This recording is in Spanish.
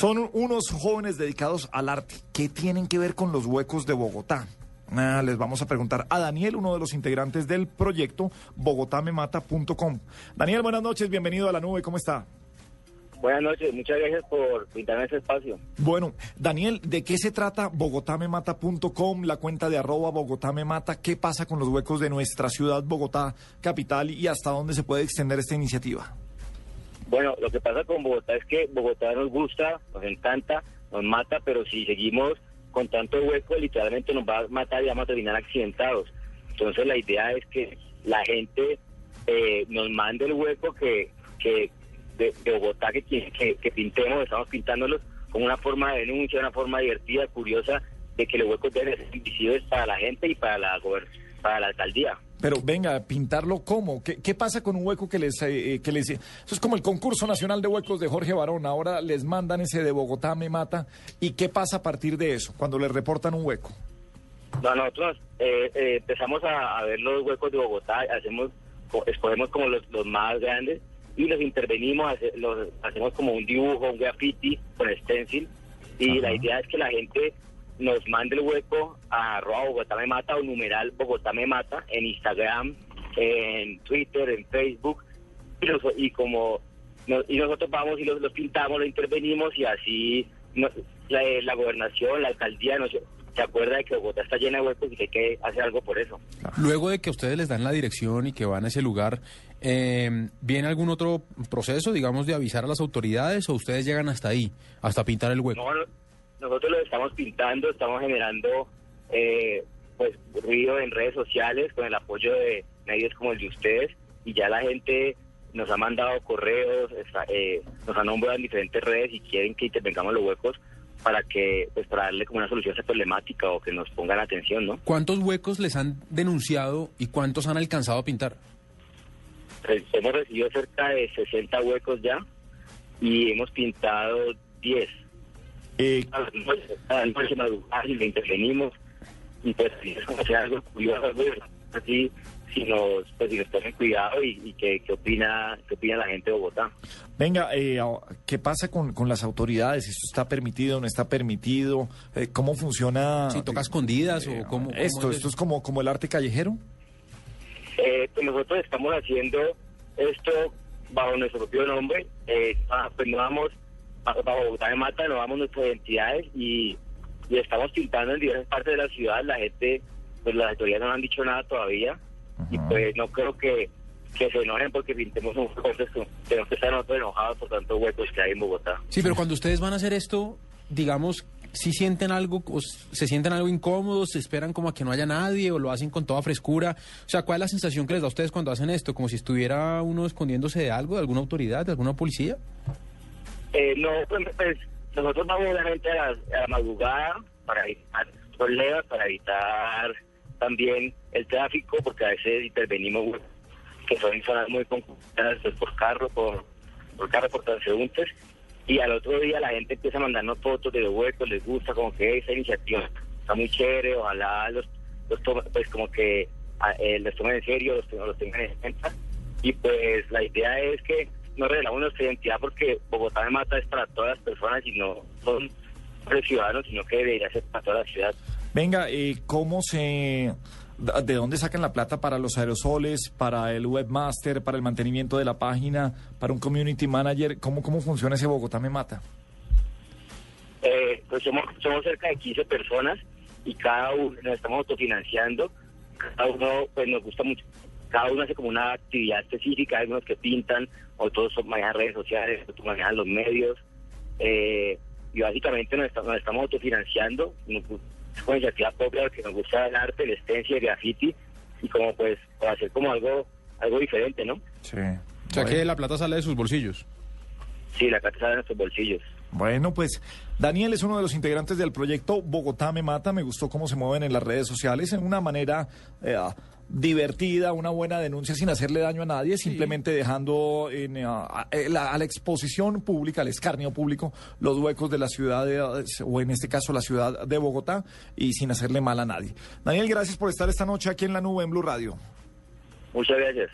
Son unos jóvenes dedicados al arte. ¿Qué tienen que ver con los huecos de Bogotá? Ah, les vamos a preguntar a Daniel, uno de los integrantes del proyecto bogotamemata.com. Daniel, buenas noches, bienvenido a la nube, ¿cómo está? Buenas noches, muchas gracias por pintarme ese espacio. Bueno, Daniel, ¿de qué se trata bogotamemata.com, la cuenta de arroba bogotamemata? ¿Qué pasa con los huecos de nuestra ciudad, Bogotá, capital, y hasta dónde se puede extender esta iniciativa? Bueno, lo que pasa con Bogotá es que Bogotá nos gusta, nos encanta, nos mata, pero si seguimos con tanto hueco, literalmente nos va a matar y vamos a terminar accidentados. Entonces la idea es que la gente eh, nos mande el hueco que, que de, Bogotá que, que, pintemos, estamos pintándolos como una forma de denuncia, una forma divertida, curiosa, de que los huecos deben ser visibles para la gente y para la, para la alcaldía. Pero venga, pintarlo cómo? ¿Qué, qué pasa con un hueco que les, eh, eh, que les... Eso es como el concurso nacional de huecos de Jorge Barón. Ahora les mandan ese de Bogotá me mata. ¿Y qué pasa a partir de eso, cuando les reportan un hueco? No, nosotros eh, empezamos a, ver los huecos de Bogotá, hacemos, escogemos como los, los más grandes y los intervenimos, los, hacemos como un dibujo, un graffiti con stencil. Y la idea es que la gente nos mande el hueco a arroba Bogotá me mata o numeral Bogotá me mata en Instagram, en Twitter, en Facebook y, como y nosotros vamos y los, pintamos, lo intervenimos y así la, gobernación, la alcaldía nos, se acuerda de que Bogotá está llena de huecos y que hay que hacer algo por eso. Luego de que ustedes les dan la dirección y que van a ese lugar, eh, ¿viene algún otro proceso, digamos, de avisar a las autoridades o ustedes llegan hasta ahí, hasta pintar el hueco? Nosotros lo estamos pintando, estamos generando eh, pues ruido en redes sociales con el apoyo de medios como el de ustedes y ya la gente nos ha mandado correos, eh, nos ha nombrado en diferentes redes y quieren que intervengamos los huecos para que pues para darle como una solución a esta problemática o que nos pongan atención, ¿no? ¿Cuántos huecos les han denunciado y cuántos han alcanzado a pintar? Pues, hemos recibido cerca de 60 huecos ya y hemos pintado 10. Eh, y le intervenimos y pues es como hacer algo curioso, así si nos, pues, si nos ponen cuidado y, qué, opina qué opina la gente de Bogotá. Venga, eh, ¿qué pasa con, con las autoridades? ¿Esto está permitido, no está permitido? Eh, ¿Cómo funciona? ¿Si toca escondidas o cómo? ¿Esto, esto es como, como el arte callejero? pues nosotros estamos haciendo esto bajo nuestro propio nombre. Ah, pues no vamos para Bogotá de Mata nos damos nuestras identidades y, estamos pintando en diversas partes de la ciudad. La gente, pues las autoridades no han dicho nada todavía y pues no creo que, que se enojen porque pintemos un. Tenemos que estar nosotros enojados por tantos huecos que hay en Bogotá. Sí, pero cuando ustedes van a hacer esto, digamos, si sienten algo, o se sienten algo incómodos, se esperan como a que no haya nadie o lo hacen con toda frescura. O sea, ¿cuál es la sensación que les da a ustedes cuando hacen esto? ¿Como si estuviera uno escondiéndose de algo, de alguna autoridad, de alguna policía? Eh, no, pues, pues, nosotros vamos obviamente a la, madrugada para evitar problemas, para evitar también el tráfico, porque a veces intervenimos que son zonas muy concurridas pues, por carro, por, por carro, por transeúntes, y al otro día la gente empieza a mandarnos fotos de los huecos, les gusta como que esa iniciativa está muy chévere, ojalá los, los pues como que eh, los tomen en serio, los, los tengan en cuenta, y pues la idea es que no revelamos nuestra identidad porque Bogotá me mata es para todas las personas y no son para ciudadanos, sino que debería ser para toda la ciudad. Venga, eh, ¿cómo se... ¿De dónde sacan la plata para los aerosoles, para el webmaster, para el mantenimiento de la página, para un community manager? ¿Cómo, cómo funciona ese Bogotá me mata? Eh, pues somos, somos cerca de 15 personas y cada uno nos estamos autofinanciando. Cada uno pues nos gusta mucho cada uno hace como una actividad específica, hay unos que pintan, otros manejan redes sociales, otros manejan los medios, eh, y básicamente nos, estamos autofinanciando, es una iniciativa propia que nos gusta el arte, el estencia, el graffiti, y como pues para hacer como algo algo diferente, ¿no? Sí. O sea que la plata sale de sus bolsillos. Sí, la plata sale de nuestros bolsillos. Bueno, pues Daniel es uno de los integrantes del proyecto Bogotá me mata. Me gustó cómo se mueven en las redes sociales en una manera eh, divertida, una buena denuncia sin hacerle daño a nadie, simplemente dejando en, eh, a, la, exposición pública, al escarnio público, los huecos de la ciudad, o en este caso la ciudad de Bogotá, y sin hacerle mal a nadie. Daniel, gracias por estar esta noche aquí en la nube en Blue Radio. Muchas gracias.